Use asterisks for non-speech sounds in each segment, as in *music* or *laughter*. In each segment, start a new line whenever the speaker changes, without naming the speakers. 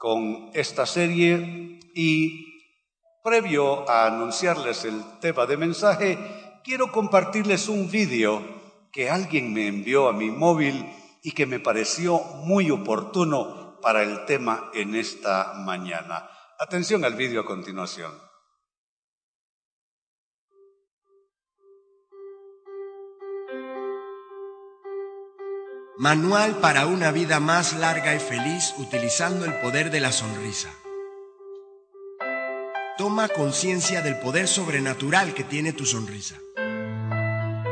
con esta serie y previo a anunciarles el tema de mensaje, quiero compartirles un vídeo que alguien me envió a mi móvil y que me pareció muy oportuno para el tema en esta mañana. Atención al vídeo a continuación.
Manual para una vida más larga y feliz utilizando el poder de la sonrisa. Toma conciencia del poder sobrenatural que tiene tu sonrisa.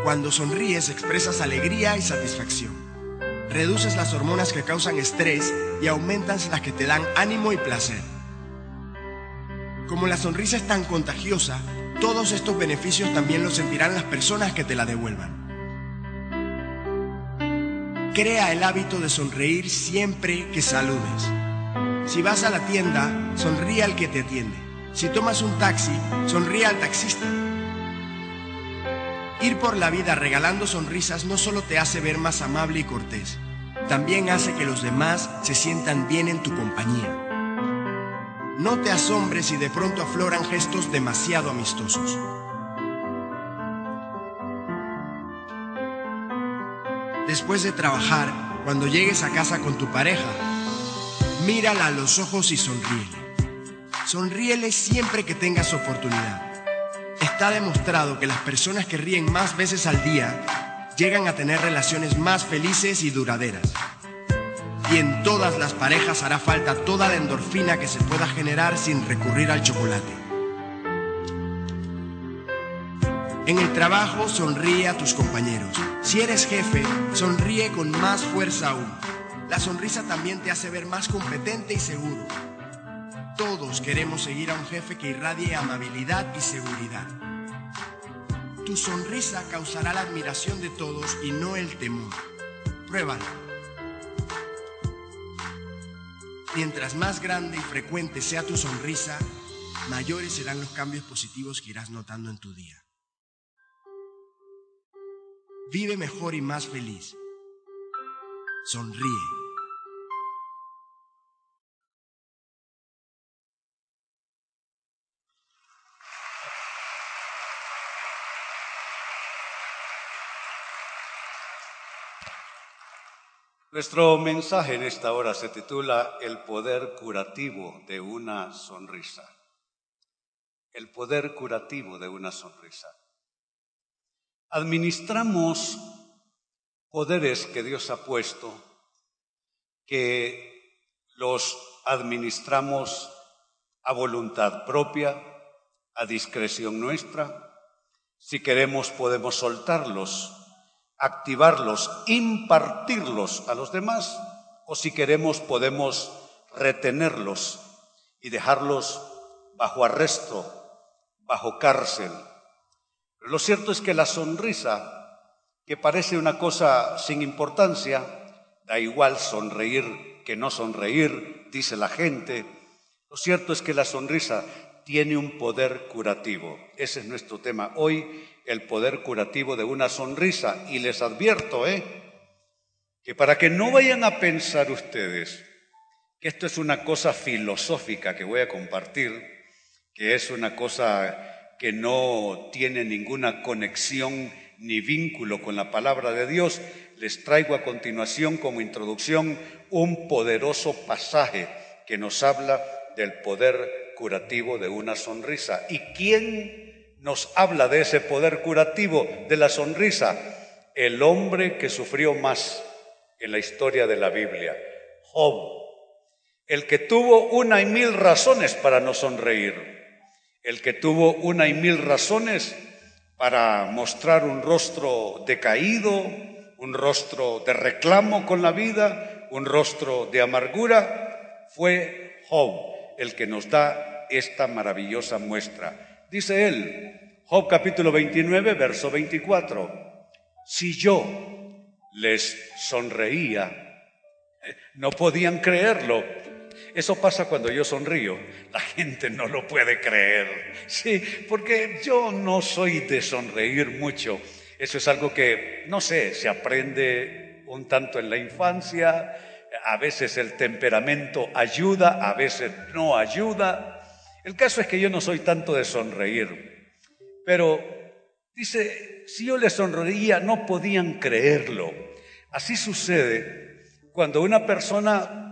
Cuando sonríes expresas alegría y satisfacción. Reduces las hormonas que causan estrés y aumentas las que te dan ánimo y placer. Como la sonrisa es tan contagiosa, todos estos beneficios también los sentirán las personas que te la devuelvan. Crea el hábito de sonreír siempre que saludes. Si vas a la tienda, sonríe al que te atiende. Si tomas un taxi, sonríe al taxista. Ir por la vida regalando sonrisas no solo te hace ver más amable y cortés, también hace que los demás se sientan bien en tu compañía. No te asombres si de pronto afloran gestos demasiado amistosos. Después de trabajar, cuando llegues a casa con tu pareja, mírala a los ojos y sonríele. Sonríele siempre que tengas oportunidad. Está demostrado que las personas que ríen más veces al día llegan a tener relaciones más felices y duraderas. Y en todas las parejas hará falta toda la endorfina que se pueda generar sin recurrir al chocolate. En el trabajo sonríe a tus compañeros. Si eres jefe, sonríe con más fuerza aún. La sonrisa también te hace ver más competente y seguro. Todos queremos seguir a un jefe que irradie amabilidad y seguridad. Tu sonrisa causará la admiración de todos y no el temor. Pruébalo. Mientras más grande y frecuente sea tu sonrisa, mayores serán los cambios positivos que irás notando en tu día. Vive mejor y más feliz. Sonríe.
Nuestro mensaje en esta hora se titula El poder curativo de una sonrisa. El poder curativo de una sonrisa. Administramos poderes que Dios ha puesto, que los administramos a voluntad propia, a discreción nuestra. Si queremos podemos soltarlos, activarlos, impartirlos a los demás, o si queremos podemos retenerlos y dejarlos bajo arresto, bajo cárcel, lo cierto es que la sonrisa, que parece una cosa sin importancia, da igual sonreír que no sonreír, dice la gente. Lo cierto es que la sonrisa tiene un poder curativo. Ese es nuestro tema hoy, el poder curativo de una sonrisa. Y les advierto, ¿eh? Que para que no vayan a pensar ustedes que esto es una cosa filosófica que voy a compartir, que es una cosa que no tiene ninguna conexión ni vínculo con la palabra de Dios, les traigo a continuación como introducción un poderoso pasaje que nos habla del poder curativo de una sonrisa. ¿Y quién nos habla de ese poder curativo de la sonrisa? El hombre que sufrió más en la historia de la Biblia, Job, el que tuvo una y mil razones para no sonreír el que tuvo una y mil razones para mostrar un rostro decaído, un rostro de reclamo con la vida, un rostro de amargura, fue Job, el que nos da esta maravillosa muestra. Dice él, Job capítulo 29, verso 24, si yo les sonreía, *laughs* no podían creerlo. Eso pasa cuando yo sonrío. La gente no lo puede creer. Sí, porque yo no soy de sonreír mucho. Eso es algo que, no sé, se aprende un tanto en la infancia, a veces el temperamento ayuda, a veces no ayuda. El caso es que yo no soy tanto de sonreír, pero dice, si yo les sonreía no podían creerlo. Así sucede cuando una persona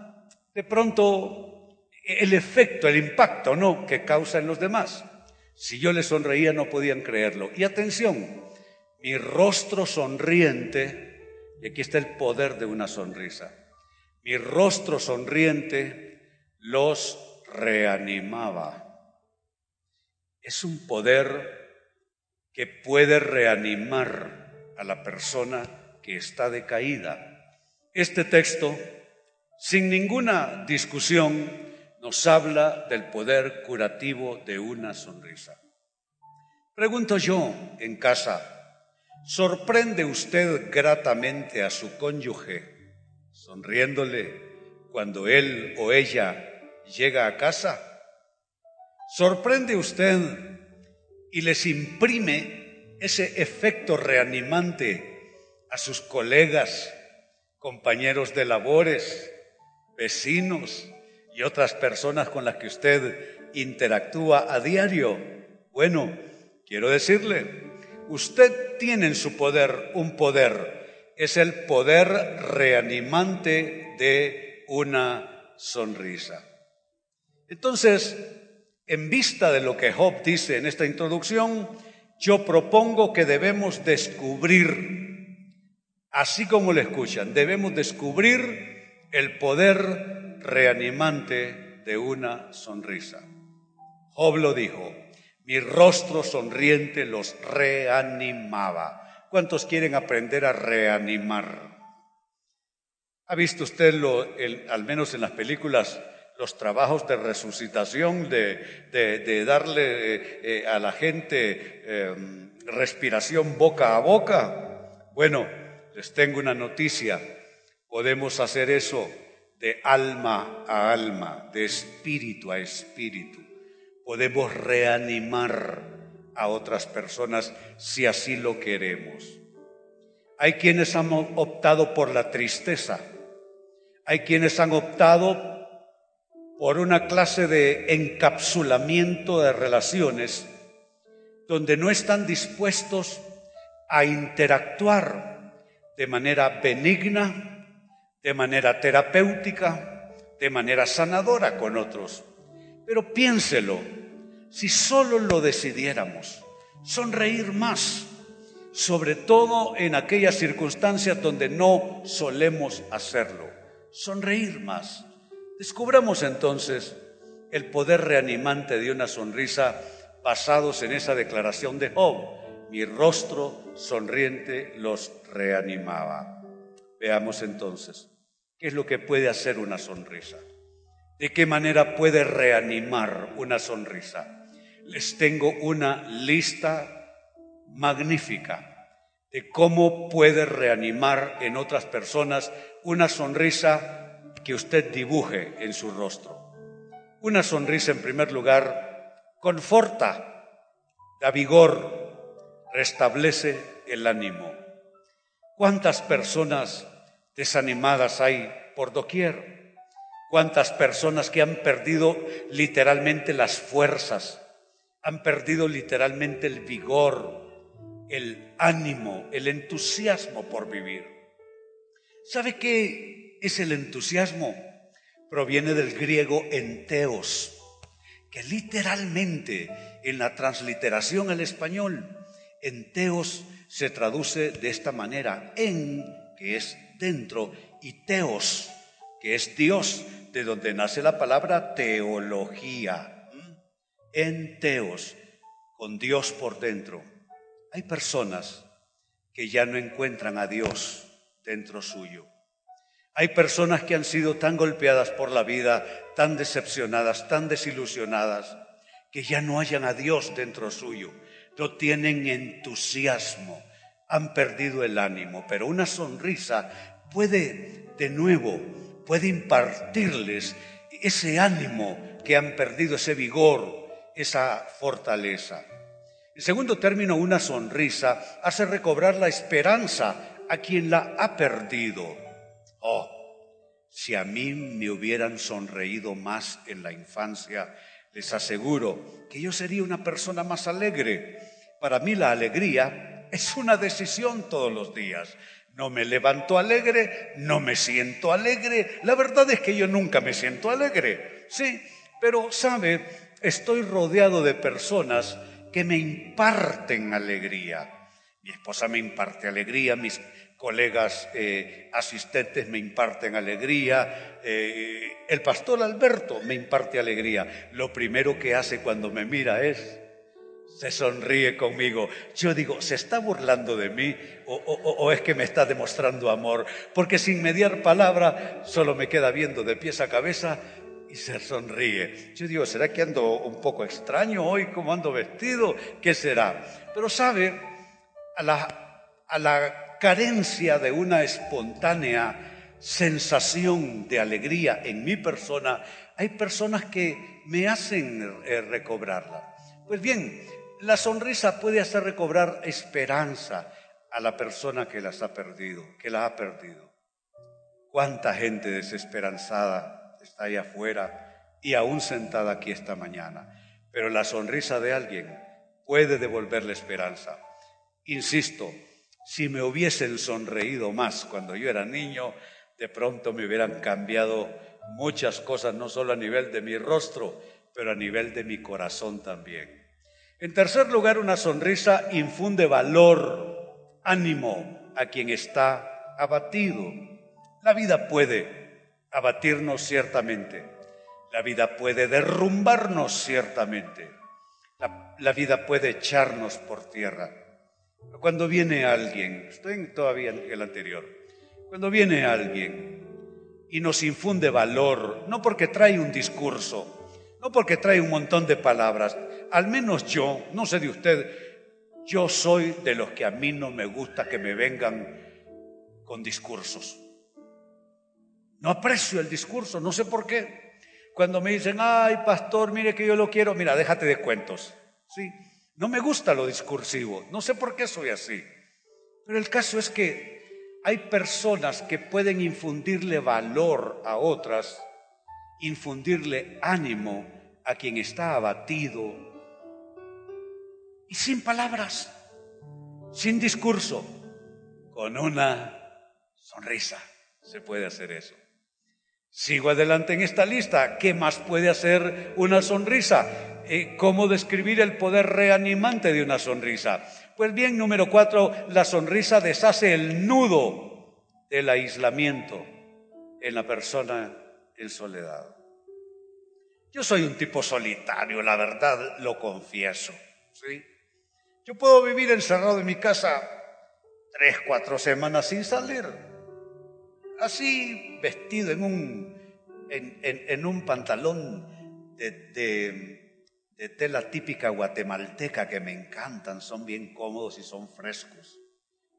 de pronto el efecto, el impacto, ¿no? que causa en los demás. Si yo les sonreía no podían creerlo. Y atención, mi rostro sonriente, y aquí está el poder de una sonrisa, mi rostro sonriente los reanimaba. Es un poder que puede reanimar a la persona que está decaída. Este texto, sin ninguna discusión, nos habla del poder curativo de una sonrisa. Pregunto yo en casa, ¿Sorprende usted gratamente a su cónyuge sonriéndole cuando él o ella llega a casa? ¿Sorprende usted y les imprime ese efecto reanimante a sus colegas, compañeros de labores, vecinos y otras personas con las que usted interactúa a diario? Bueno, quiero decirle, Usted tiene en su poder un poder, es el poder reanimante de una sonrisa. Entonces, en vista de lo que Job dice en esta introducción, yo propongo que debemos descubrir, así como lo escuchan, debemos descubrir el poder reanimante de una sonrisa. Job lo dijo, mi rostro sonriente los reanimaba. ¿Cuántos quieren aprender a reanimar? ¿Ha visto usted, lo, al menos en las películas, los trabajos de resucitación, de, darle eh, eh, a la gente em, respiración boca a boca? Bueno, les tengo una noticia. Podemos hacer eso de alma a alma, de espíritu a espíritu podemos reanimar a otras personas si así lo queremos. Hay quienes han optado por la tristeza, hay quienes han optado por una clase de encapsulamiento de relaciones donde no están dispuestos a interactuar de manera benigna, de manera terapéutica, de manera sanadora con otros. Pero piénselo, si solo lo decidiéramos, sonreír más, sobre todo en aquellas circunstancias donde no solemos hacerlo, sonreír más. Descubramos entonces el poder reanimante de una sonrisa basados en esa declaración de Job. Mi rostro sonriente los reanimaba. Veamos entonces, ¿qué es lo que puede hacer una sonrisa? ¿De qué manera puede reanimar una sonrisa? Les tengo una lista magnífica de cómo puede reanimar en otras personas una sonrisa que usted dibuje en su rostro. Una sonrisa, en primer lugar, conforta, da vigor, restablece el ánimo. ¿Cuántas personas desanimadas hay por doquier? cuántas personas que han perdido literalmente las fuerzas, han perdido literalmente el vigor, el ánimo, el entusiasmo por vivir. ¿Sabe qué es el entusiasmo? Proviene del griego enteos, que literalmente en la transliteración al español, enteos se traduce de esta manera, en, que es dentro, y teos, que es Dios, de donde nace la palabra teología, en teos, con Dios por dentro. Hay personas que ya no encuentran a Dios dentro suyo. Hay personas que han sido tan golpeadas por la vida, tan decepcionadas, tan desilusionadas, que ya no hayan a Dios dentro suyo, no tienen entusiasmo, han perdido el ánimo, pero una sonrisa puede de nuevo, puede impartirles ese ánimo que han perdido, ese vigor, esa fortaleza. En segundo término, una sonrisa hace recobrar la esperanza a quien la ha perdido. Oh, si a mí me hubieran sonreído más en la infancia, les aseguro que yo sería una persona más alegre. Para mí la alegría es una decisión todos los días. No me levanto alegre, no me siento alegre. La verdad es que yo nunca me siento alegre. Sí, pero sabe, estoy rodeado de personas que me imparten alegría. Mi esposa me imparte alegría, mis colegas eh, asistentes me imparten alegría, eh, el pastor Alberto me imparte alegría. Lo primero que hace cuando me mira es, se sonríe conmigo. Yo digo, ¿se está burlando de mí o, es que me está demostrando amor? Porque sin mediar palabra solo me queda viendo de pies a cabeza y se sonríe. Yo digo, ¿será que ando un poco extraño hoy? ¿Cómo ando vestido? ¿Qué será? Pero sabe, a la, a la carencia de una espontánea sensación de alegría en mi persona, hay personas que me hacen eh, recobrarla. Pues bien, la sonrisa puede hacer recobrar esperanza a la persona que las ha perdido, que la ha perdido. ¿Cuánta gente desesperanzada está ahí afuera y aún sentada aquí esta mañana? Pero la sonrisa de alguien puede devolverle esperanza. Insisto, si me hubiesen sonreído más cuando yo era niño, de pronto me hubieran cambiado muchas cosas, no solo a nivel de mi rostro, pero a nivel de mi corazón también. En tercer lugar, una sonrisa infunde valor, ánimo a quien está abatido. La vida puede abatirnos ciertamente, la vida puede derrumbarnos ciertamente, la, vida puede echarnos por tierra. Cuando viene alguien, estoy todavía en el anterior, cuando viene alguien y nos infunde valor, no porque trae un discurso, no porque trae un montón de palabras, al menos yo, no sé de usted, yo soy de los que a mí no me gusta que me vengan con discursos. No aprecio el discurso, no sé por qué. Cuando me dicen, ay, pastor, mire que yo lo quiero, mira, déjate de cuentos. Sí, no me gusta lo discursivo, no sé por qué soy así. Pero el caso es que hay personas que pueden infundirle valor a otras, infundirle ánimo a quien está abatido y sin palabras, sin discurso, con una sonrisa se puede hacer eso. Sigo adelante en esta lista. ¿Qué más puede hacer una sonrisa? Eh, ¿Cómo describir el poder reanimante de una sonrisa? Pues bien, número cuatro, la sonrisa deshace el nudo del aislamiento en la persona en soledad. Yo soy un tipo solitario, la verdad lo confieso. ¿sí? Yo puedo vivir encerrado en mi casa tres, cuatro semanas sin salir, así vestido en un, en, un pantalón de de tela típica guatemalteca que me encantan, son bien cómodos y son frescos.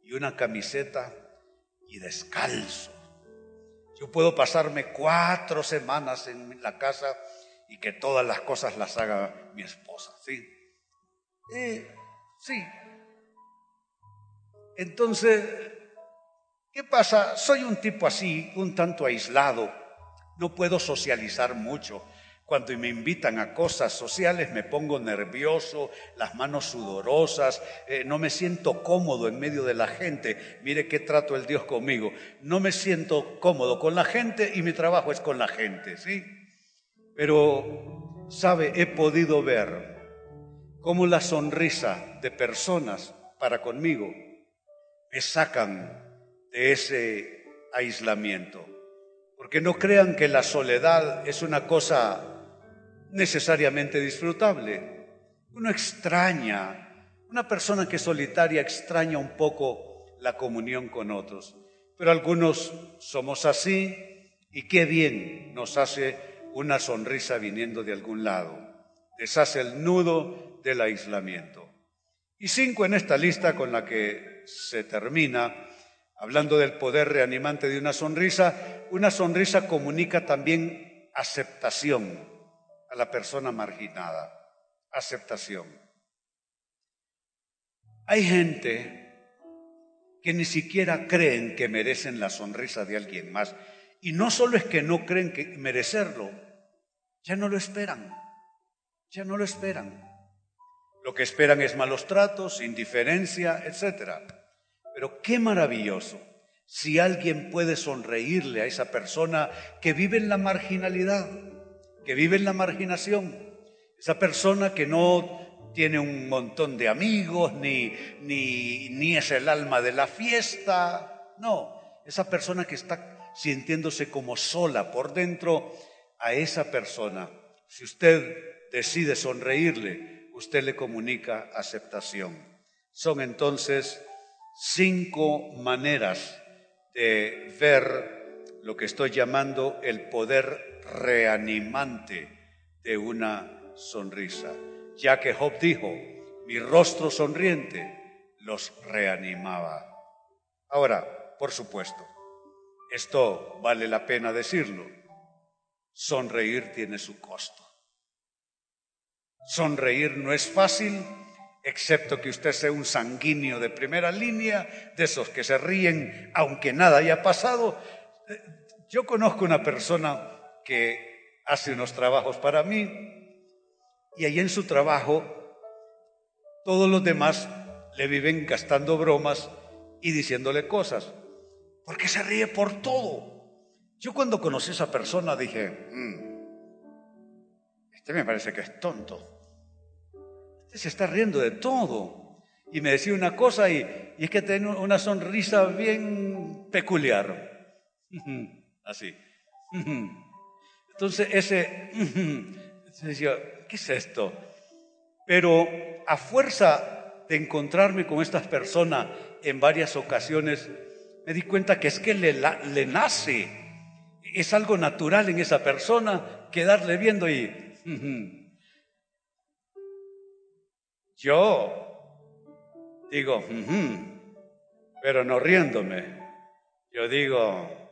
Y una camiseta y descalzo. Yo puedo pasarme cuatro semanas en la casa y que todas las cosas las haga mi esposa, ¿sí? Eh, sí. Entonces, ¿qué pasa? Soy un tipo así, un tanto aislado. No puedo socializar mucho. Cuando me invitan a cosas sociales me pongo nervioso, las manos sudorosas, eh, no me siento cómodo en medio de la gente. Mire qué trato el Dios conmigo. No me siento cómodo con la gente y mi trabajo es con la gente, ¿sí? Pero, ¿sabe? He podido ver cómo la sonrisa de personas para conmigo me sacan de ese aislamiento. Porque no crean que la soledad es una cosa necesariamente disfrutable. Uno extraña, una persona que es solitaria extraña un poco la comunión con otros. pero algunos somos así y qué bien nos hace una sonrisa viniendo de algún lado. Deshace el nudo del aislamiento. Y cinco en esta lista con la que se termina, hablando del poder reanimante de una sonrisa, una sonrisa comunica también aceptación a la persona marginada. Aceptación. Hay gente que ni siquiera creen que merecen la sonrisa de alguien más. Y no solo es que no creen que merecerlo, ya no lo esperan, ya no lo esperan. Lo que esperan es malos tratos, indiferencia, etc. Pero qué maravilloso si alguien puede sonreírle a esa persona que vive en la marginalidad, que vive en la marginación, esa persona que no tiene un montón de amigos, ni, ni, ni es el alma de la fiesta. No, esa persona que está sintiéndose como sola por dentro, a esa persona, si usted decide sonreírle, usted le comunica aceptación. Son entonces cinco maneras de ver lo que estoy llamando el poder reanimante de una sonrisa ya que Job dijo, mi rostro sonriente los reanimaba. Ahora, por supuesto, esto vale la pena decirlo, sonreír tiene su costo. Sonreír no es fácil, excepto que usted sea un sanguíneo de primera línea, de esos que se ríen aunque nada haya pasado. Yo conozco una persona que hace unos trabajos para mí, y ahí en su trabajo todos los demás le viven gastando bromas y diciéndole cosas, porque se ríe por todo. Yo cuando conocí a esa persona dije, mm, este me parece que es tonto. Este se está riendo de todo. Y me decía una cosa y, y es que tiene una sonrisa bien peculiar. *laughs* Así. *laughs* Entonces ese *laughs* se decía, ¿qué es esto? Pero a fuerza de encontrarme con estas personas en varias ocasiones, me di cuenta que es que le, le nace, es algo natural en esa persona quedarle viendo y... Yo digo, pero no riéndome. Yo digo,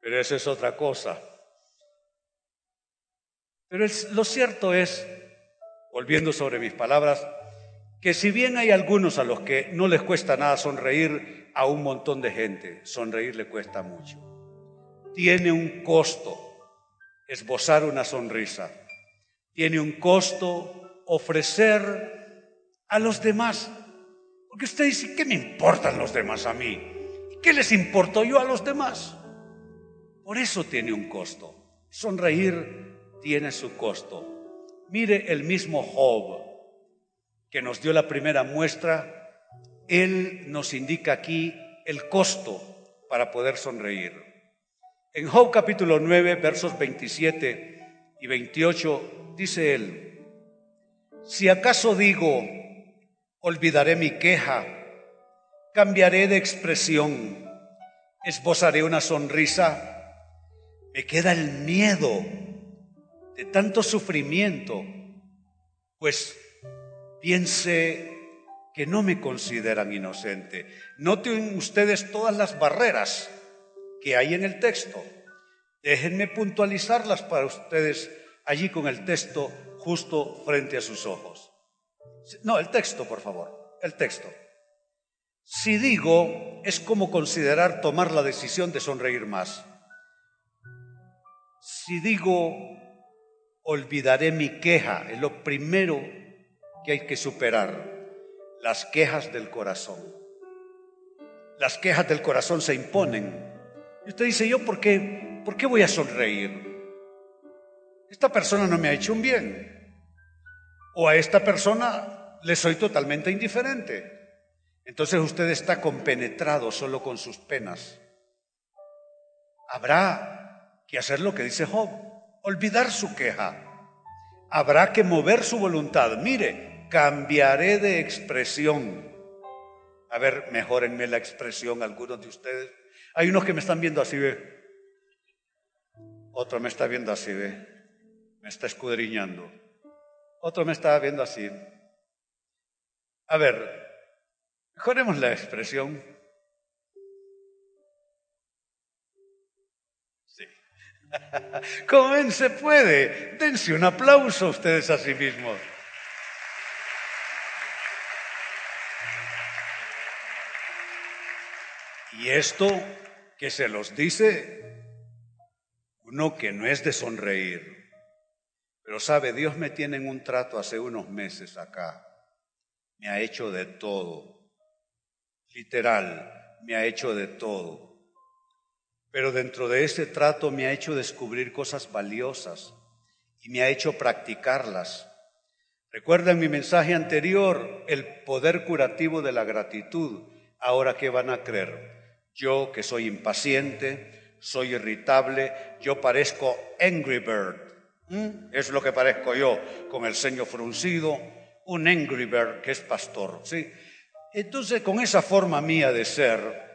pero eso es otra cosa. Pero lo cierto es, volviendo sobre mis palabras, que si bien hay algunos a los que no les cuesta nada sonreír, a un montón de gente sonreír le cuesta mucho. Tiene un costo esbozar una sonrisa. Tiene un costo ofrecer a los demás. Porque usted dice, ¿qué me importan los demás a mí? ¿Qué les importo yo a los demás? Por eso tiene un costo. Sonreír tiene su costo. Mire el mismo Job que nos dio la primera muestra, él nos indica aquí el costo para poder sonreír. En Job capítulo 9, versos 27 y 28, dice él, si acaso digo, olvidaré mi queja, cambiaré de expresión, esbozaré una sonrisa, me queda el miedo de tanto sufrimiento, pues piense que no me consideran inocente. Noten ustedes todas las barreras que hay en el texto. Déjenme puntualizarlas para ustedes allí con el texto justo frente a sus ojos. No, el texto, por favor, el texto. Si digo, es como considerar tomar la decisión de sonreír más. Si digo, olvidaré mi queja. Es lo primero que hay que superar. Las quejas del corazón. Las quejas del corazón se imponen. Y usted dice, ¿yo por qué, por qué voy a sonreír? Esta persona no me ha hecho un bien. O a esta persona le soy totalmente indiferente. Entonces usted está compenetrado solo con sus penas. Habrá que hacer lo que dice Job olvidar su queja. Habrá que mover su voluntad. Mire, cambiaré de expresión. A ver, mejorenme la expresión algunos de ustedes. Hay unos que me están viendo así, ve. Otro me está viendo así, ve. Me está escudriñando. Otro me está viendo así. A ver, mejoremos la expresión. Sí. *laughs* Como se puede. Dense un aplauso a ustedes a sí mismos. Y esto que se los dice uno que no es de sonreír. Pero sabe, Dios me tiene en un trato hace unos meses acá. Me ha hecho de todo. Literal, me ha hecho de todo. Pero dentro de ese trato me ha hecho descubrir cosas valiosas y me ha hecho practicarlas. Recuerda en mi mensaje anterior el poder curativo de la gratitud. Ahora, ¿qué van a creer? Yo que soy impaciente, soy irritable, yo parezco Angry Bird. Es lo que parezco yo, con el ceño fruncido, un Angry Bird que es pastor. ¿sí? Entonces, con esa forma mía de ser,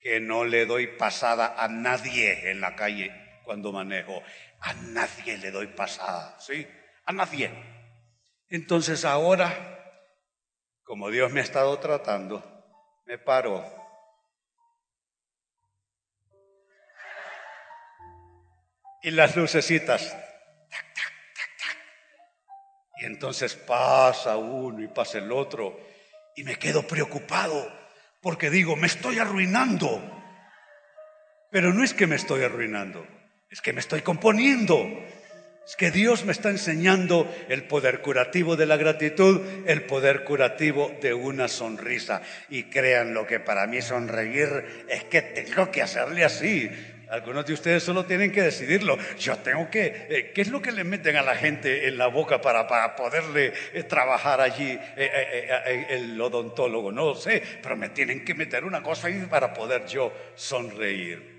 que no le doy pasada a nadie en la calle cuando manejo, a nadie le doy pasada, ¿sí? A nadie. Entonces ahora, como Dios me ha estado tratando, me paro y las lucecitas. Y entonces pasa uno y pasa el otro y me quedo preocupado porque digo, me estoy arruinando. Pero no es que me estoy arruinando, es que me estoy componiendo. Es que Dios me está enseñando el poder curativo de la gratitud, el poder curativo de una sonrisa. Y crean lo que para mí sonreír es que tengo que hacerle así. Algunos de ustedes solo tienen que decidirlo. Yo tengo que, eh, ¿qué es lo que le meten a la gente en la boca para, para poderle eh, trabajar allí eh, el odontólogo? No lo sé, pero me tienen que meter una cosa ahí para poder yo sonreír.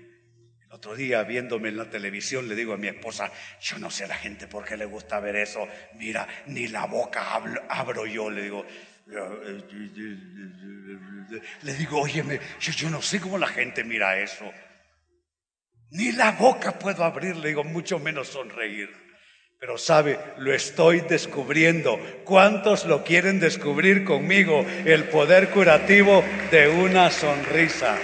El otro día viéndome en la televisión le digo a mi esposa, yo no sé a la gente por qué le gusta ver eso. Mira, ni la boca abro yo, le digo. Le digo, óyeme, yo, yo no sé cómo la gente mira eso. Ni la boca puedo abrir, le digo, mucho menos sonreír. Pero sabe, lo estoy descubriendo. ¿Cuántos lo quieren descubrir conmigo? El poder curativo de una sonrisa.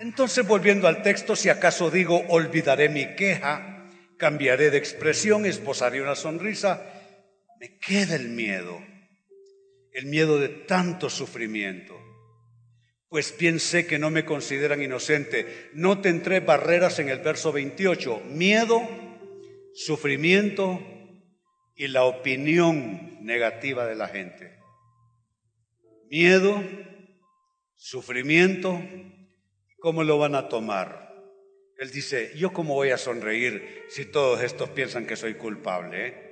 Entonces, volviendo al texto, si acaso digo, olvidaré mi queja, cambiaré de expresión, esbozaré una sonrisa, me queda el miedo, el miedo de tanto sufrimiento pues bien sé que no me consideran inocente. No tendré barreras en el verso 28. Miedo, sufrimiento y la opinión negativa de la gente. Miedo, sufrimiento, ¿cómo lo van a tomar? Él dice, ¿yo cómo voy a sonreír si todos estos piensan que soy culpable? Eh?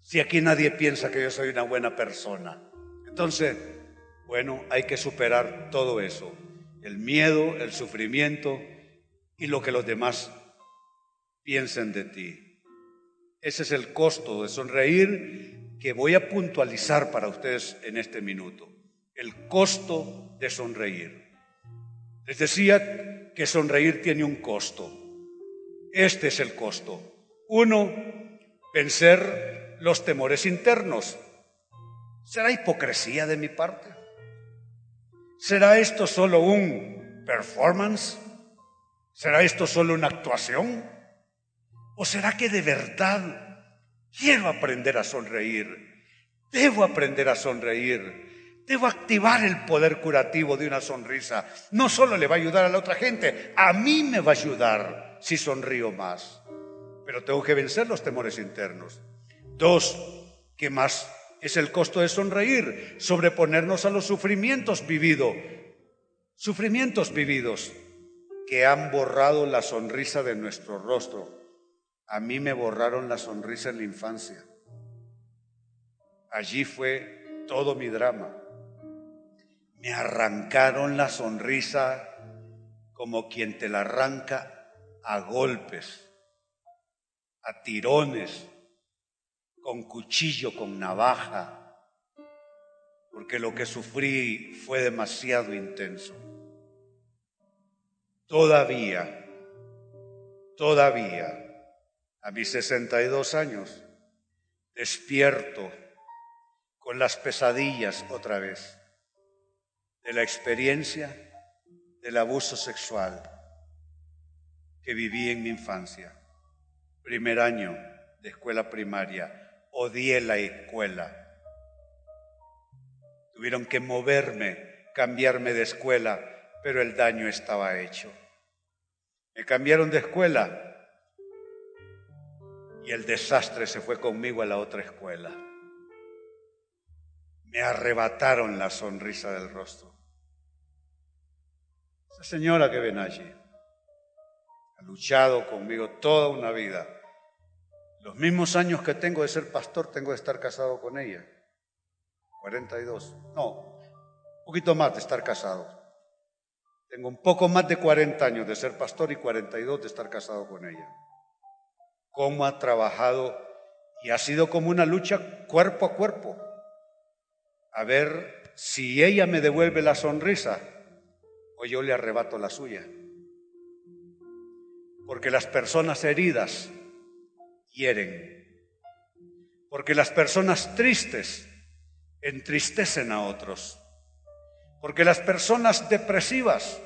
Si aquí nadie piensa que yo soy una buena persona. Entonces, bueno, hay que superar todo eso, el miedo, el sufrimiento y lo que los demás piensen de ti. Ese es el costo de sonreír que voy a puntualizar para ustedes en este minuto. El costo de sonreír. Les decía que sonreír tiene un costo. Este es el costo. Uno, vencer los temores internos. ¿Será hipocresía de mi parte? ¿Será esto solo un performance? ¿Será esto solo una actuación? ¿O será que de verdad quiero aprender a sonreír? Debo aprender a sonreír. Debo activar el poder curativo de una sonrisa. No solo le va a ayudar a la otra gente, a mí me va a ayudar si sonrío más. Pero tengo que vencer los temores internos. Dos, ¿qué más es el costo de sonreír, sobreponernos a los sufrimientos vividos, sufrimientos vividos que han borrado la sonrisa de nuestro rostro. A mí me borraron la sonrisa en la infancia. Allí fue todo mi drama. Me arrancaron la sonrisa como quien te la arranca a golpes, a tirones, con cuchillo, con navaja, porque lo que sufrí fue demasiado intenso. Todavía, todavía, a mis 62 años, despierto con las pesadillas otra vez de la experiencia del abuso sexual que viví en mi infancia. Primer año de escuela primaria, odié la escuela. Tuvieron que moverme, cambiarme de escuela, pero el daño estaba hecho. Me cambiaron de escuela y el desastre se fue conmigo a la otra escuela. Me arrebataron la sonrisa del rostro. Esa señora que ven allí ha luchado conmigo toda una vida. Los mismos años que tengo de ser pastor, tengo de estar casado con ella. 42. No, un poquito más de estar casado. Tengo un poco más de 40 años de ser pastor y 42 de estar casado con ella. Cómo ha trabajado y ha sido como una lucha cuerpo a cuerpo. A ver si ella me devuelve la sonrisa o yo le arrebato la suya. Porque las personas heridas hieren. Porque las personas tristes entristecen a otros. Porque las personas depresivas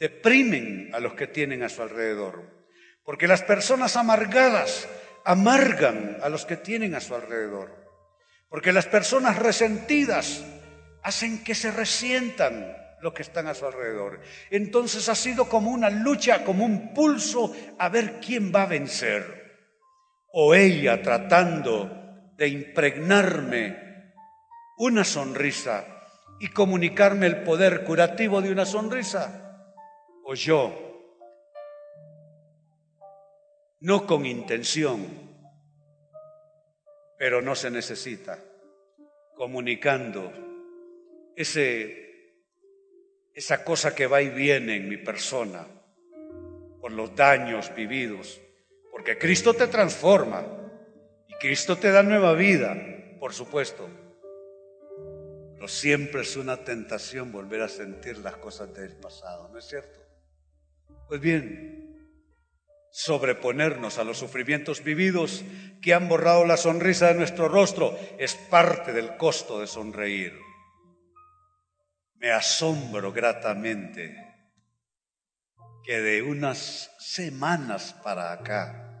deprimen a los que tienen a su alrededor. Porque las personas amargadas amargan a los que tienen a su alrededor. Porque las personas resentidas hacen que se resientan los que están a su alrededor. Entonces ha sido como una lucha, como un pulso a ver quién va a vencer. O ella tratando de impregnarme una sonrisa y comunicarme el poder curativo de una sonrisa. O yo, no con intención, pero no se necesita, comunicando ese esa cosa que va y viene en mi persona por los daños vividos, porque Cristo te transforma y Cristo te da nueva vida, por supuesto. Pero siempre es una tentación volver a sentir las cosas del pasado, ¿no es cierto? Pues bien, sobreponernos a los sufrimientos vividos que han borrado la sonrisa de nuestro rostro es parte del costo de sonreír me asombro gratamente que de unas semanas para acá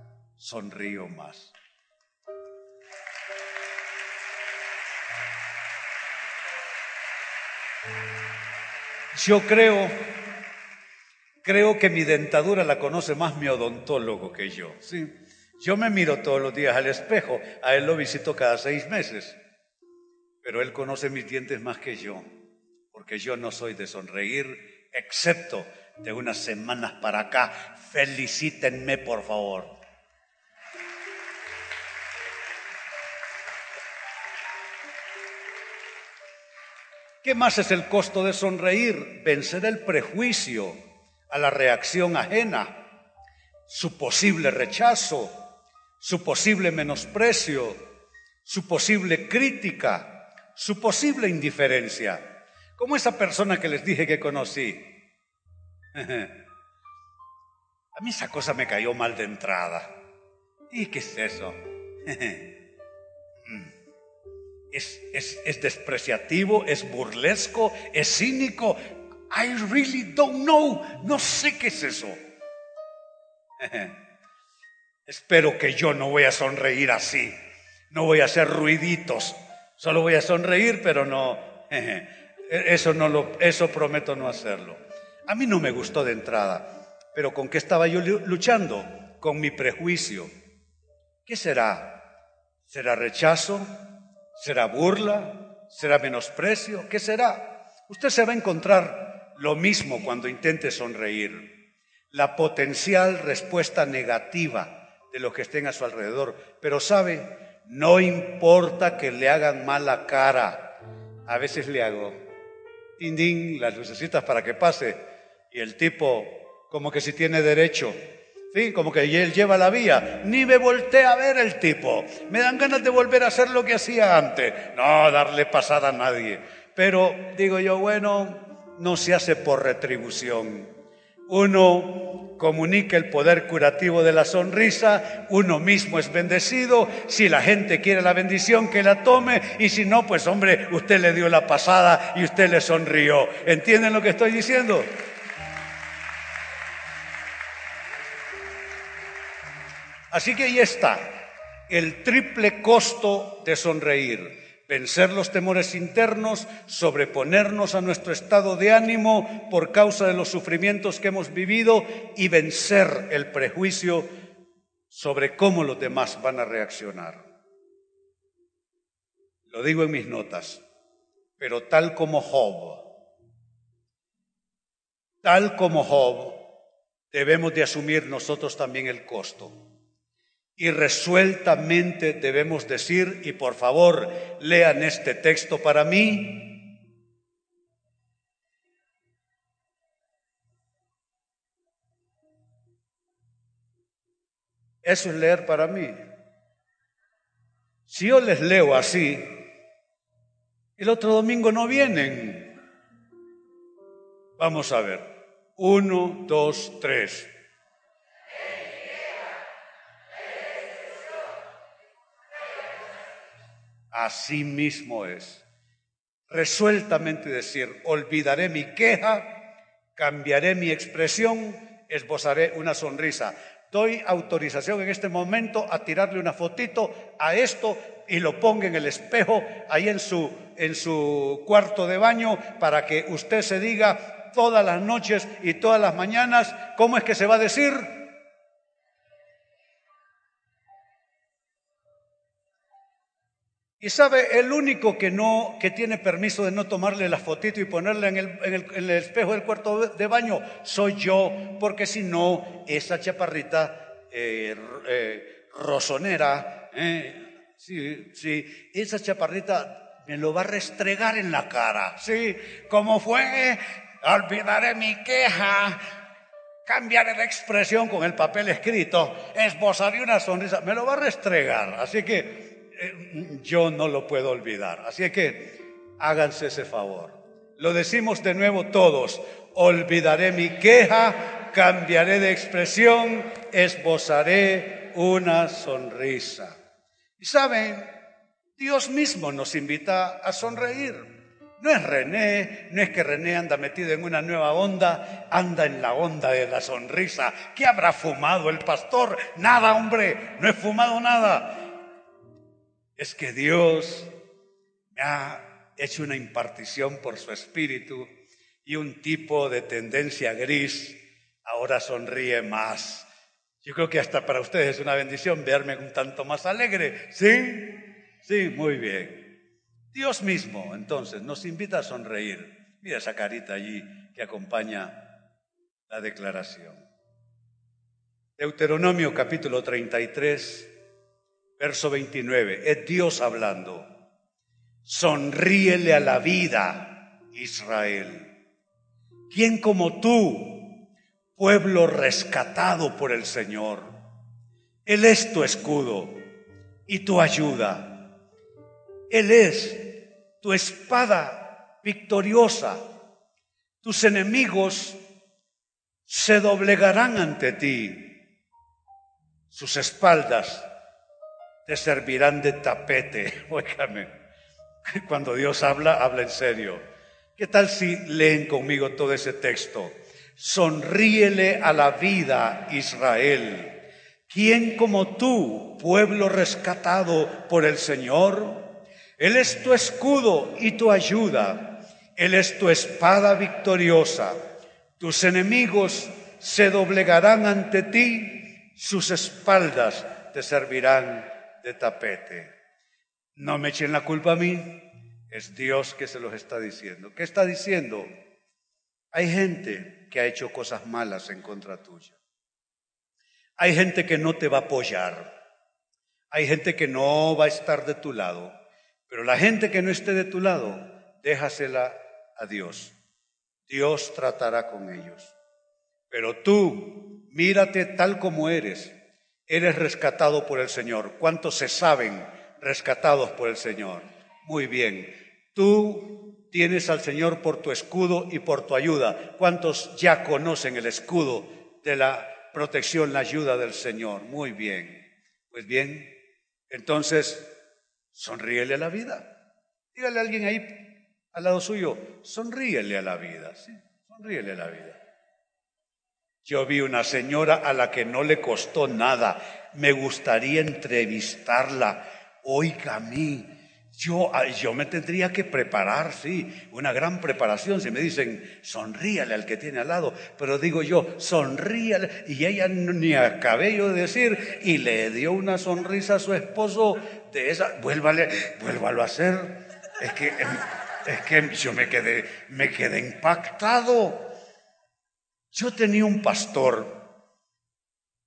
sonrío más. Yo creo, creo que mi dentadura la conoce más mi odontólogo que yo. Sí, yo me miro todos los días al espejo, a él lo visito cada seis meses, pero él conoce mis dientes más que yo porque yo no soy de sonreír, excepto de unas semanas para acá. Felicítenme, por favor. ¿Qué más es el costo de sonreír? Vencer el prejuicio a la reacción ajena, su posible rechazo, su posible menosprecio, su posible crítica, su posible indiferencia. Como esa persona que les dije que conocí. *laughs* A mí esa cosa me cayó mal de entrada. ¿Y qué es eso? *laughs* Mm. Es, es, despreciativo, es burlesco, es cínico. I really don't know. No sé qué es eso. *laughs* Espero que yo no voy a sonreír así. No voy a hacer ruiditos. Solo voy a sonreír, pero no. *laughs* Eso, no lo, eso prometo no hacerlo. A mí no me gustó de entrada, pero ¿con qué estaba yo luchando? Con mi prejuicio. ¿Qué será? ¿Será rechazo? ¿Será burla? ¿Será menosprecio? ¿Qué será? Usted se va a encontrar lo mismo cuando intente sonreír. La potencial respuesta negativa de lo que estén a su alrededor. Pero sabe, no importa que le hagan mala cara. A veces le hago, las lucecitas para que pase. Y el tipo, como que si tiene derecho, Sí, como que él lleva la vía. Ni me volteé a ver el tipo. Me dan ganas de volver a hacer lo que hacía antes. No, darle pasada a nadie. Pero digo yo, bueno, no se hace por retribución. Uno comunica el poder curativo de la sonrisa, uno mismo es bendecido, si la gente quiere la bendición, que la tome, y si no, pues hombre, usted le dio la pasada y usted le sonrió. ¿Entienden lo que estoy diciendo? Así que ahí está, el triple costo de sonreír. Vencer los temores internos, sobreponernos a nuestro estado de ánimo por causa de los sufrimientos que hemos vivido y vencer el prejuicio sobre cómo los demás van a reaccionar. Lo digo en mis notas, pero tal como Job, tal como Job, debemos de asumir nosotros también el costo y resueltamente debemos decir, y por favor lean este texto para mí, Eso es leer para mí. Si yo les leo así, el otro domingo no vienen. Vamos a ver. Uno, dos, tres. Así mismo es. Resueltamente decir, olvidaré mi queja, cambiaré mi expresión, esbozaré una sonrisa. Doy autorización en este momento a tirarle una fotito a esto y lo ponga en el espejo ahí en su, en su cuarto de baño para que usted se diga todas las noches y todas las mañanas cómo es que se va a decir Y sabe, el único que no, que tiene permiso de no tomarle la fotito y ponerla en el, en el, espejo del cuarto de baño soy yo, porque si no, esa chaparrita eh, eh, rosonera, eh, sí, sí, esa chaparrita me lo va a restregar en la cara, sí, como fue, olvidaré mi queja, cambiaré de expresión con el papel escrito, esbozaré una sonrisa, me lo va a restregar, así que eh, yo no lo puedo olvidar. Así que háganse ese favor. Lo decimos de nuevo todos. Olvidaré mi queja, cambiaré de expresión, esbozaré una sonrisa. Y saben, Dios mismo nos invita a sonreír. No es René, no es que René anda metido en una nueva onda, anda en la onda de la sonrisa. ¿Qué habrá fumado el pastor? Nada, hombre, no he fumado nada es que Dios me ha hecho una impartición por su espíritu y un tipo de tendencia gris ahora sonríe más. Yo creo que hasta para ustedes es una bendición verme un tanto más alegre. ¿Sí? Sí, muy bien. Dios mismo, entonces, nos invita a sonreír. Mira esa carita allí que acompaña la declaración. Deuteronomio capítulo 33, Verso 29, es Dios hablando. Sonríele a la vida, Israel. ¿Quién como tú, pueblo rescatado por el Señor? Él es tu escudo y tu ayuda. Él es tu espada victoriosa. Tus enemigos se doblegarán ante ti. Sus espaldas te servirán de tapete. *laughs* Óigame, cuando Dios habla, habla en serio. ¿Qué tal si leen conmigo todo ese texto? Sonríele a la vida, Israel. ¿Quién como tú, pueblo rescatado por el Señor? Él es tu escudo y tu ayuda. Él es tu espada victoriosa. Tus enemigos se doblegarán ante ti, sus espaldas te servirán de tapete. No me echen la culpa a mí, es Dios que se los está diciendo. ¿Qué está diciendo? Hay gente que ha hecho cosas malas en contra tuya. Hay gente que no te va a apoyar. Hay gente que no va a estar de tu lado. Pero la gente que no esté de tu lado, déjasela a Dios. Dios tratará con ellos. Pero tú Mírate tal como eres. Eres rescatado por el Señor. ¿Cuántos se saben rescatados por el Señor? Muy bien. Tú tienes al Señor por tu escudo y por tu ayuda. ¿Cuántos ya conocen el escudo de la protección, la ayuda del Señor? Muy bien. Pues bien, entonces, sonríele a la vida. Dígale a alguien ahí al lado suyo, sonríele a la vida. ¿sí? Sonríele a la vida. Yo vi una señora a la que no le costó nada. Me gustaría entrevistarla. Oiga a mí, yo, yo me tendría que preparar, sí, una gran preparación. Si me dicen, sonríale al que tiene al lado, pero digo yo, sonríale. Y ella ni acabé yo de decir, y le dio una sonrisa a su esposo de esa, vuélvale, vuélvalo a hacer. Es que, es que yo me quedé, me quedé impactado. Yo tenía un pastor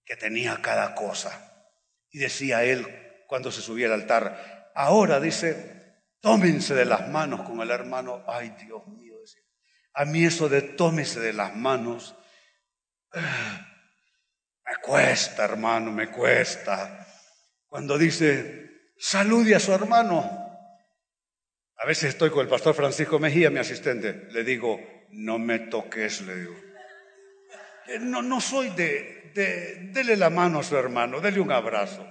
que tenía cada cosa. Y decía él cuando se subía al altar, ahora dice, tómense de las manos con el hermano. Ay, Dios mío. A mí eso de tómese de las manos, me cuesta, hermano, me cuesta. Cuando dice, salude a su hermano. A veces estoy con el pastor Francisco Mejía, mi asistente. Le digo, no me toques, le digo. Eh, no, no soy de, de, dele la mano a su hermano, dele un abrazo.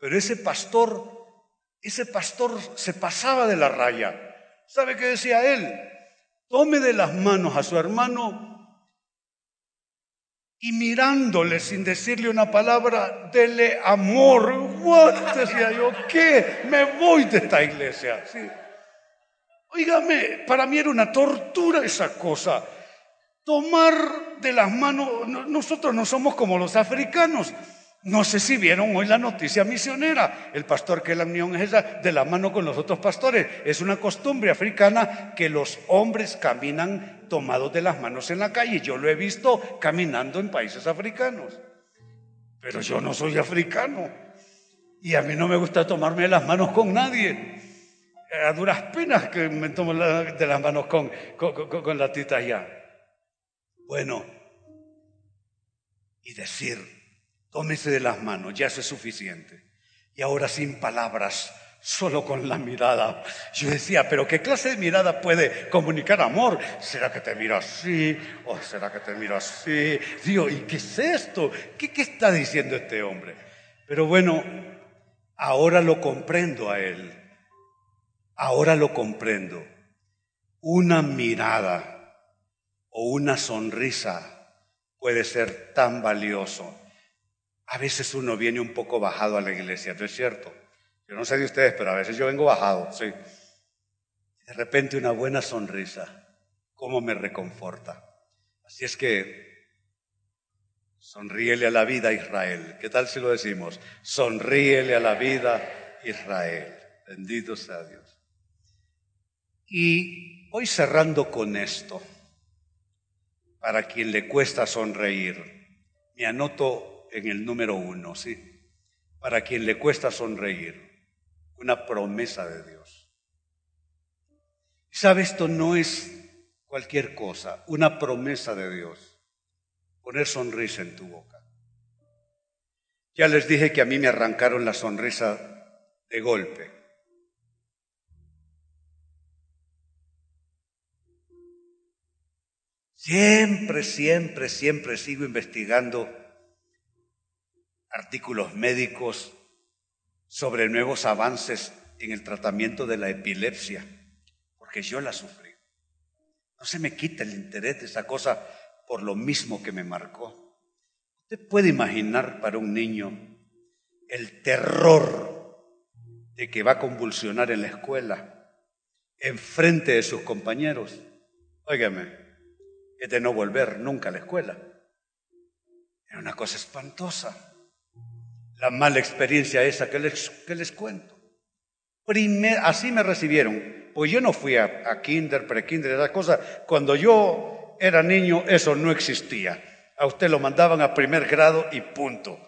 Pero ese pastor, ese pastor se pasaba de la raya. ¿Sabe qué decía él? Tome de las manos a su hermano y mirándole sin decirle una palabra, dele amor. What? Decía yo, ¿qué? Me voy de esta iglesia. Sí. Óigame, para mí era una tortura esa cosa tomar de las manos, nosotros no somos como los africanos. No sé si vieron hoy la noticia misionera. El pastor que la unión es esa, de la mano con los otros pastores. Es una costumbre africana que los hombres caminan tomados de las manos en la calle. Yo lo he visto caminando en países africanos. Pero yo no soy africano. Y a mí no me gusta tomarme las manos con nadie. A duras penas que me tomo de las manos con, con, la tita ya. Bueno, y decir, tómese de las manos, ya eso es suficiente. Y ahora sin palabras, solo con la mirada. Yo decía, pero ¿qué clase de mirada puede comunicar amor? ¿Será que te mira así? ¿O será que te mira así? Dios, ¿y qué es esto? ¿Qué, ¿Qué está diciendo este hombre? Pero bueno, ahora lo comprendo a él. Ahora lo comprendo. Una mirada o una sonrisa puede ser tan valioso. A veces uno viene un poco bajado a la iglesia, ¿no es cierto? Yo no sé de ustedes, pero a veces yo vengo bajado, sí. De repente una buena sonrisa, ¿cómo me reconforta? Así es que sonríele a la vida Israel. ¿Qué tal si lo decimos? Sonríele a la vida Israel. Bendito sea Dios. Y hoy cerrando con esto para quien le cuesta sonreír. Me anoto en el número uno, ¿sí? Para quien le cuesta sonreír. Una promesa de Dios. ¿Sabe? Esto no es cualquier cosa, una promesa de Dios. Poner sonrisa en tu boca. Ya les dije que a mí me arrancaron la sonrisa de golpe. Siempre, siempre, siempre sigo investigando artículos médicos sobre nuevos avances en el tratamiento de la epilepsia, porque yo la sufrí. No se me quita el interés de esa cosa por lo mismo que me marcó. Usted puede imaginar para un niño el terror de que va a convulsionar en la escuela, en frente de sus compañeros. Óigame, de no volver nunca a la escuela. Era una cosa espantosa. La mala experiencia esa que les, que les cuento. así me recibieron. Pues yo no fui a, kinder, pre-kinder, esas cosas. Cuando yo era niño, eso no existía. A usted lo mandaban a primer grado y punto.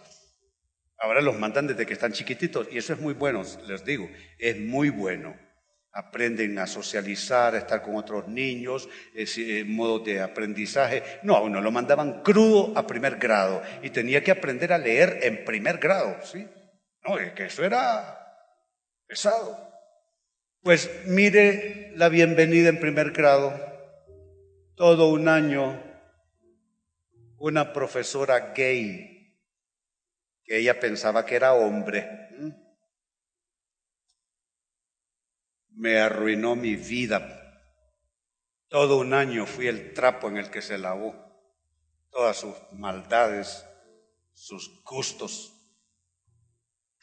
Ahora los mandan desde que están chiquititos y eso es muy bueno, les digo, es muy bueno. Aprenden a socializar, a estar con otros niños, ese modo de aprendizaje. No, a uno lo mandaban crudo a primer grado y tenía que aprender a leer en primer grado, ¿sí? No, es que eso era pesado. Pues mire la bienvenida en primer grado, todo un año, una profesora gay, que ella pensaba que era hombre, me arruinó mi vida. Todo un año fui el trapo en el que se lavó todas sus maldades, sus gustos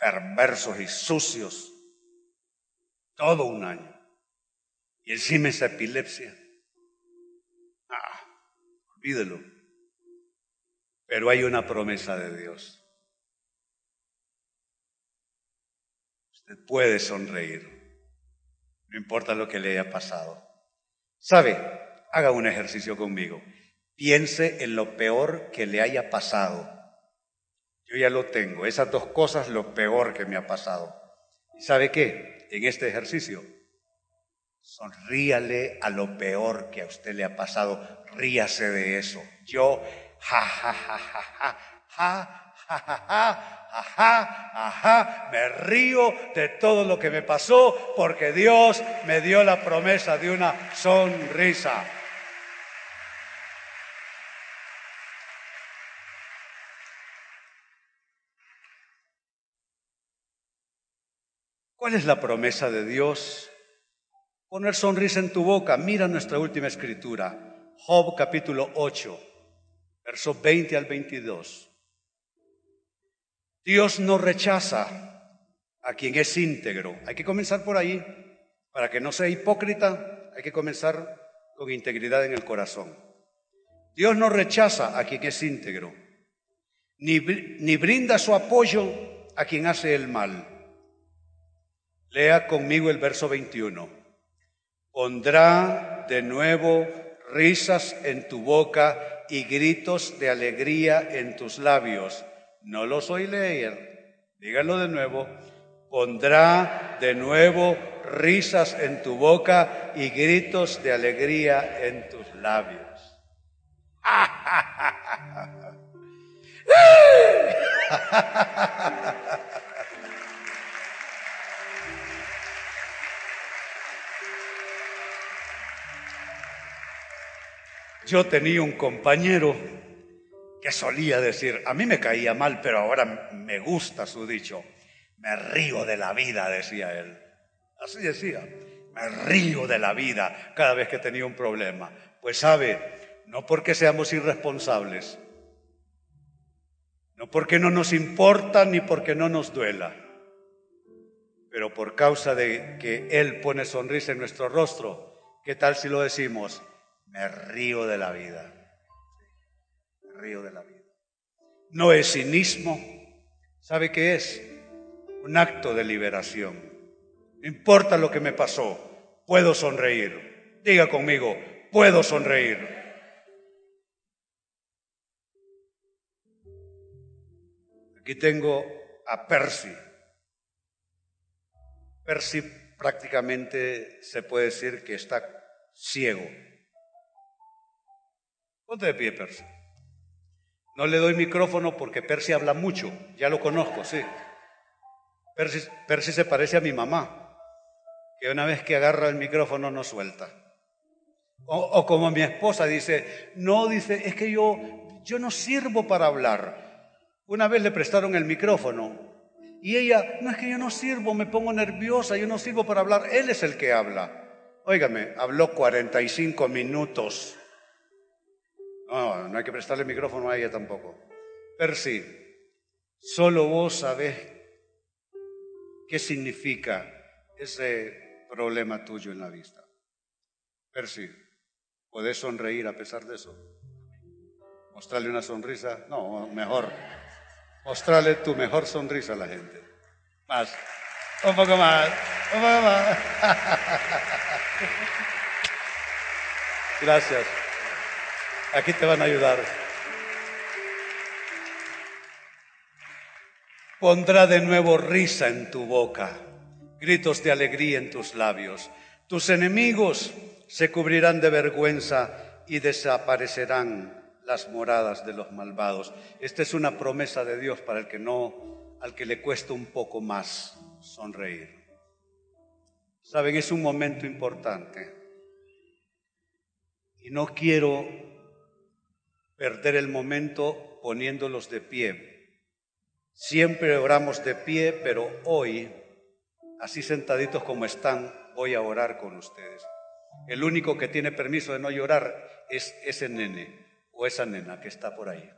perversos y sucios. Todo un año. Y encima esa epilepsia. Ah, olvídelo. Pero hay una promesa de Dios. Usted puede sonreír. No importa lo que le haya pasado. ¿Sabe? Haga un ejercicio conmigo. Piense en lo peor que le haya pasado. Yo ya lo tengo. Esas dos cosas, lo peor que me ha pasado. ¿Y sabe qué? En este ejercicio, sonríale a lo peor que a usted le ha pasado. Ríase de eso. Yo, ja, ja, ja, ja, ja, ja, ja ajá, ajá, me río de todo lo que me pasó porque Dios me dio la promesa de una sonrisa. ¿Cuál es la promesa de Dios? Poner sonrisa en tu boca. Mira nuestra última escritura, Job capítulo 8, versos 20 al 22. Dios no rechaza a quien es íntegro. Hay que comenzar por ahí. Para que no sea hipócrita, hay que comenzar con integridad en el corazón. Dios no rechaza a quien es íntegro, ni, ni brinda su apoyo a quien hace el mal. Lea conmigo el verso 21. Pondrá de nuevo risas en tu boca y gritos de alegría en tus labios no los oí leer. Díganlo de nuevo. Pondrá de nuevo risas en tu boca y gritos de alegría en tus labios. *laughs* Yo tenía un compañero que solía decir, a mí me caía mal, pero ahora me gusta su dicho. Me río de la vida, decía él. Así decía, me río de la vida cada vez que tenía un problema. Pues sabe, no porque seamos irresponsables, no porque no nos importa ni porque no nos duela, pero por causa de que Él pone sonrisa en nuestro rostro, ¿qué tal si lo decimos? Me río de la vida río de la vida. No es cinismo. ¿Sabe qué es? Un acto de liberación. No importa lo que me pasó, puedo sonreír. Diga conmigo, puedo sonreír. Aquí tengo a Percy. Percy prácticamente se puede decir que está ciego. Ponte de pie, Percy. No le doy micrófono porque Percy habla mucho, ya lo conozco, sí. Percy, se parece a mi mamá, que una vez que agarra el micrófono no suelta. O, o, como mi esposa dice, no, dice, es que yo, yo no sirvo para hablar. Una vez le prestaron el micrófono y ella, no es que yo no sirvo, me pongo nerviosa, yo no sirvo para hablar, él es el que habla. Óigame, habló 45 minutos. No, no hay que prestarle micrófono a ella tampoco. Percy, solo vos sabés qué significa ese problema tuyo en la vista. Percy, ¿podés sonreír a pesar de eso? ¿Mostrarle una sonrisa? No, mejor. Mostrarle tu mejor sonrisa a la gente. Más. Un poco más. Un poco más. *laughs* Gracias. Aquí te van a ayudar. Pondrá de nuevo risa en tu boca, gritos de alegría en tus labios. Tus enemigos se cubrirán de vergüenza y desaparecerán las moradas de los malvados. Esta es una promesa de Dios para el que no, al que le cuesta un poco más sonreír. Saben, es un momento importante. Y no quiero perder el momento poniéndolos de pie. Siempre oramos de pie, pero hoy así sentaditos como están, voy a orar con ustedes. El único que tiene permiso de no llorar es ese nene o esa nena que está por ahí.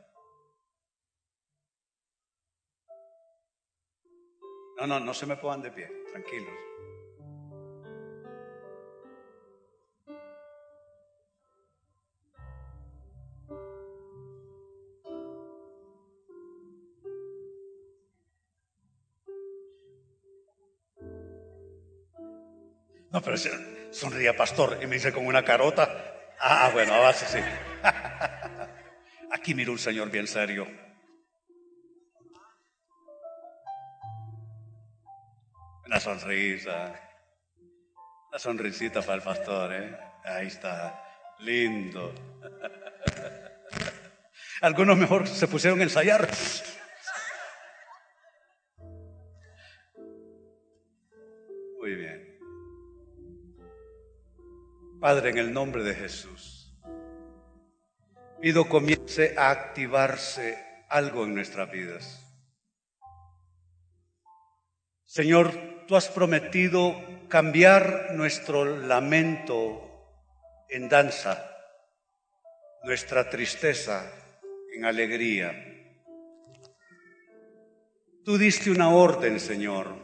No, no, no se me pongan de pie, tranquilos. Pero sonría pastor y me dice con una carota. Ah, bueno, a sí. *laughs* Aquí mira un señor bien serio. Una sonrisa. Una sonrisita para el pastor, ¿eh? Ahí está. Lindo. *laughs* Algunos mejor se pusieron a ensayar. Padre, en el nombre de Jesús, pido comience a activarse algo en nuestras vidas. Señor, tú has prometido cambiar nuestro lamento en danza, nuestra tristeza en alegría. Tú diste una orden, Señor,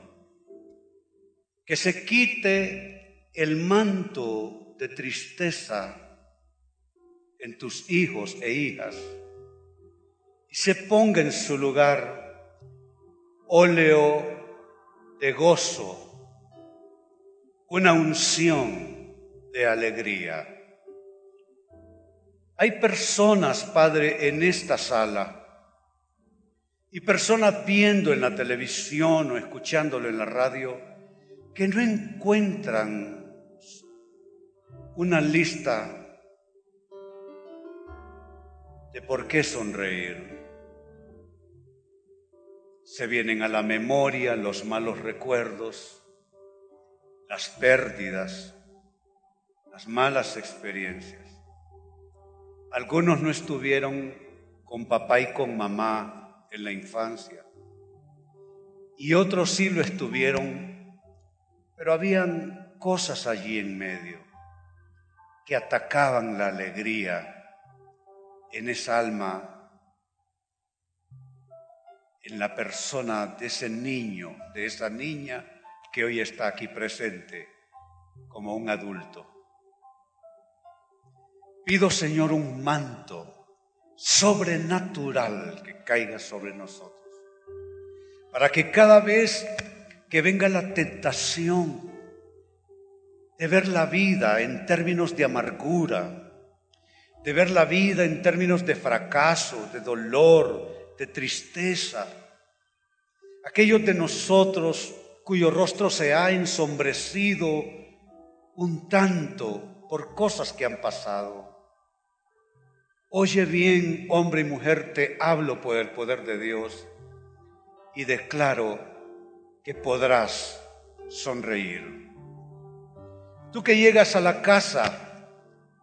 que se quite el manto de tristeza en tus hijos e hijas y se ponga en su lugar óleo de gozo, una unción de alegría. Hay personas, Padre, en esta sala y personas viendo en la televisión o escuchándolo en la radio que no encuentran una lista de por qué sonreír. Se vienen a la memoria los malos recuerdos, las pérdidas, las malas experiencias. Algunos no estuvieron con papá y con mamá en la infancia y otros sí lo estuvieron, pero habían cosas allí en medio que atacaban la alegría en esa alma, en la persona de ese niño, de esa niña que hoy está aquí presente como un adulto. Pido, Señor, un manto sobrenatural que caiga sobre nosotros, para que cada vez que venga la tentación, de ver la vida en términos de amargura, de ver la vida en términos de fracaso, de dolor, de tristeza. Aquellos de nosotros cuyo rostro se ha ensombrecido un tanto por cosas que han pasado. Oye bien, hombre y mujer, te hablo por el poder de Dios y declaro que podrás sonreír. Tú que llegas a la casa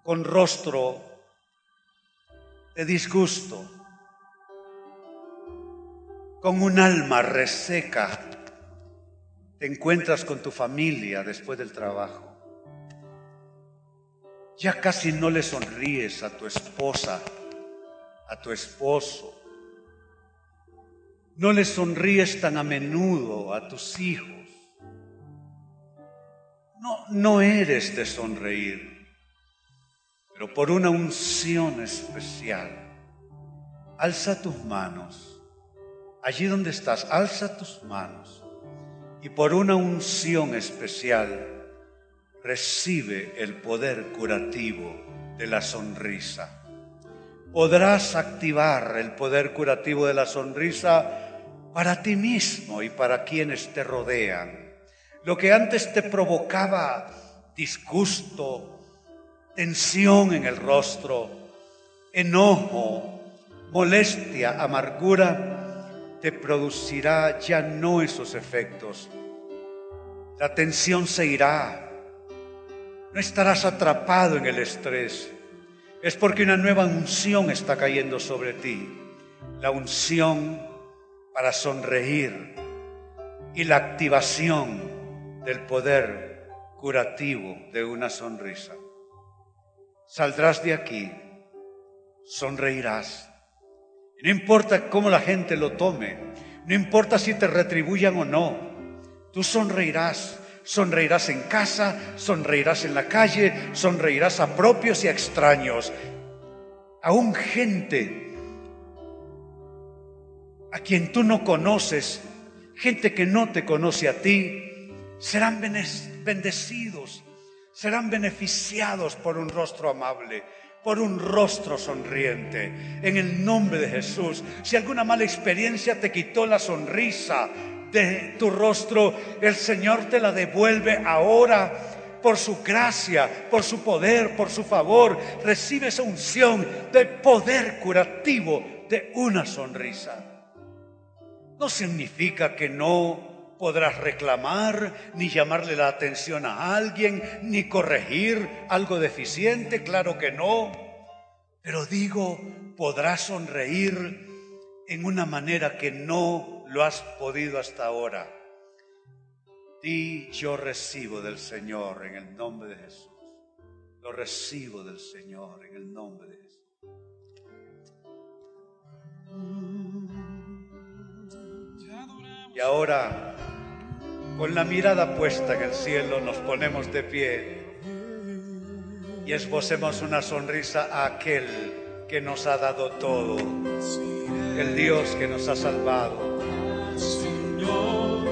con rostro de disgusto, con un alma reseca, te encuentras con tu familia después del trabajo. Ya casi no le sonríes a tu esposa, a tu esposo. No le sonríes tan a menudo a tus hijos. No, no eres de sonreír, pero por una unción especial, alza tus manos. Allí donde estás, alza tus manos y por una unción especial recibe el poder curativo de la sonrisa. Podrás activar el poder curativo de la sonrisa para ti mismo y para quienes te rodean Lo que antes te provocaba disgusto, tensión en el rostro, enojo, molestia, amargura, te producirá ya no esos efectos. La tensión se irá. No estarás atrapado en el estrés. Es porque una nueva unción está cayendo sobre ti. La unción para sonreír y la activación del poder curativo de una sonrisa. Saldrás de aquí, sonreirás. No importa cómo la gente lo tome, no importa si te retribuyan o no, tú sonreirás. Sonreirás en casa, sonreirás en la calle, sonreirás a propios y a extraños. Aún gente a quien tú no conoces, gente que no te conoce a ti, serán bendecidos, serán beneficiados por un rostro amable, por un rostro sonriente. En el nombre de Jesús, si alguna mala experiencia te quitó la sonrisa de tu rostro, el Señor te la devuelve ahora por su gracia, por su poder, por su favor. Recibe esa unción de poder curativo de una sonrisa no significa que no podrás reclamar, ni llamarle la atención a alguien, ni corregir algo deficiente, claro que no. Pero digo, podrás sonreír en una manera que no lo has podido hasta ahora. Di, yo recibo del Señor en el nombre de Jesús. Lo recibo del Señor en el nombre de Jesús. Y ahora, con la mirada puesta en el cielo, nos ponemos de pie y esbocemos una sonrisa a aquel que nos ha dado todo, el Dios que nos ha salvado. Señor,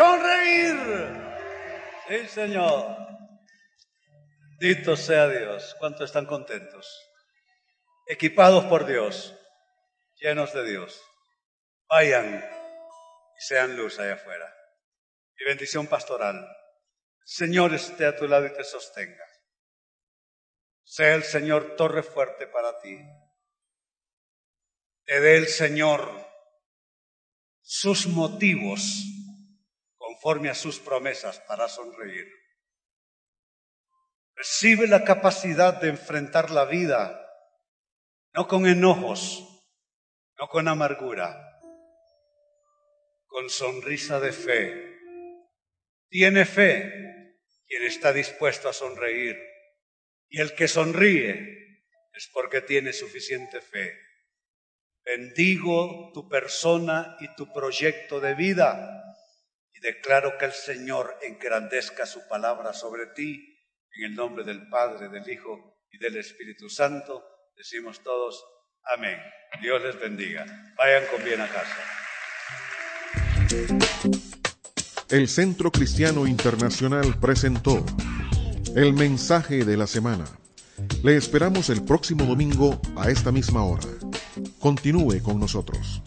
sonreír. Sí, Señor. Dito sea Dios. ¿Cuántos están contentos? Equipados por Dios, llenos de Dios. Vayan y sean luz allá afuera. Y bendición pastoral. Señor esté a tu lado y te sostenga. Sea el Señor torre fuerte para ti. Te dé el Señor sus motivos conforme a sus promesas para sonreír. Recibe la capacidad de enfrentar la vida, no con enojos, no con amargura, con sonrisa de fe. Tiene fe quien está dispuesto a sonreír. Y el que sonríe es porque tiene suficiente fe. Bendigo tu persona y tu proyecto de vida declaro que el Señor engrandezca su palabra sobre ti en el nombre del Padre, del Hijo y del Espíritu Santo, decimos todos, amén. Dios les bendiga. Vayan con bien a casa.
El Centro Cristiano Internacional presentó el mensaje de la semana. Le esperamos el próximo domingo a esta misma hora. Continúe con nosotros.